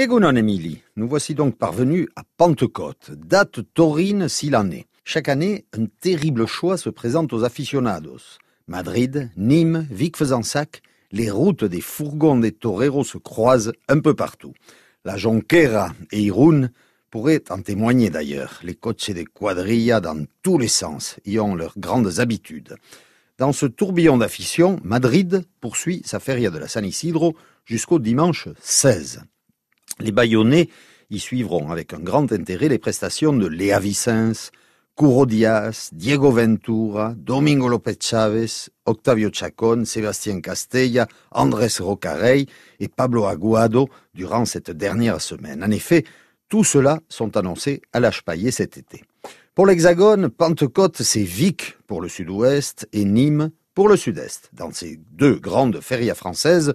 Egunon nous voici donc parvenus à Pentecôte, date taurine s'il en est. Chaque année, un terrible choix se présente aux aficionados. Madrid, Nîmes, Vic-Fezensac, les routes des fourgons des toreros se croisent un peu partout. La Jonquera et Irún pourraient en témoigner d'ailleurs. Les coches des quadrillas dans tous les sens y ont leurs grandes habitudes. Dans ce tourbillon d'affition, Madrid poursuit sa feria de la San Isidro jusqu'au dimanche 16. Les Bayonnais y suivront avec un grand intérêt les prestations de Léa Vicens, Curo Diaz, Diego Ventura, Domingo López Chávez, Octavio Chacón, Sébastien Castella, Andrés Rocarey et Pablo Aguado durant cette dernière semaine. En effet, tous ceux-là sont annoncés à l'âge paillé cet été. Pour l'Hexagone, Pentecôte, c'est Vic pour le sud-ouest et Nîmes pour le sud-est. Dans ces deux grandes férias françaises,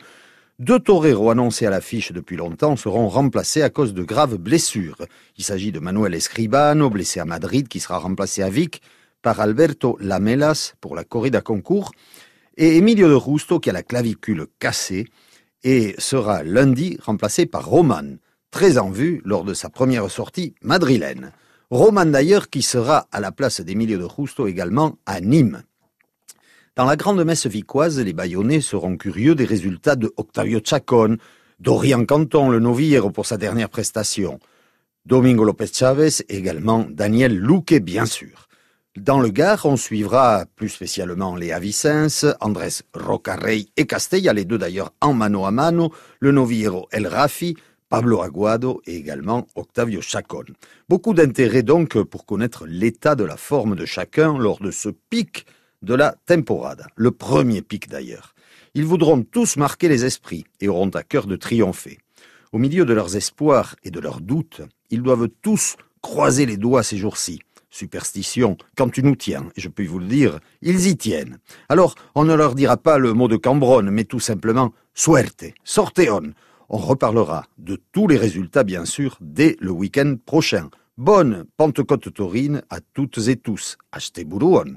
deux toreros annoncés à l'affiche depuis longtemps seront remplacés à cause de graves blessures. Il s'agit de Manuel Escribano, blessé à Madrid, qui sera remplacé à Vic par Alberto Lamelas pour la corrida concours, et Emilio de Rusto, qui a la clavicule cassée, et sera lundi remplacé par Roman, très en vue lors de sa première sortie madrilène. Roman d'ailleurs qui sera à la place d'Emilio de Justo également à Nîmes. Dans la grande messe vicoise, les Bayonnais seront curieux des résultats de Octavio Chacon, Dorian Canton, le novire pour sa dernière prestation, Domingo López Chávez également Daniel Luque bien sûr. Dans le Gard, on suivra plus spécialement Léa Vicens, Andrés Rocarrey et Castella, les deux d'ailleurs en mano a mano, le noviro El Rafi, Pablo Aguado et également Octavio Chacon. Beaucoup d'intérêt donc pour connaître l'état de la forme de chacun lors de ce pic de la temporada, le premier pic d'ailleurs. Ils voudront tous marquer les esprits et auront à cœur de triompher. Au milieu de leurs espoirs et de leurs doutes, ils doivent tous croiser les doigts ces jours-ci. Superstition, quand tu nous tiens, et je peux vous le dire, ils y tiennent. Alors, on ne leur dira pas le mot de Cambronne, mais tout simplement suerte, sorteon, on reparlera de tous les résultats, bien sûr, dès le week-end prochain. Bonne Pentecôte taurine à toutes et tous. Achetez Boulouon.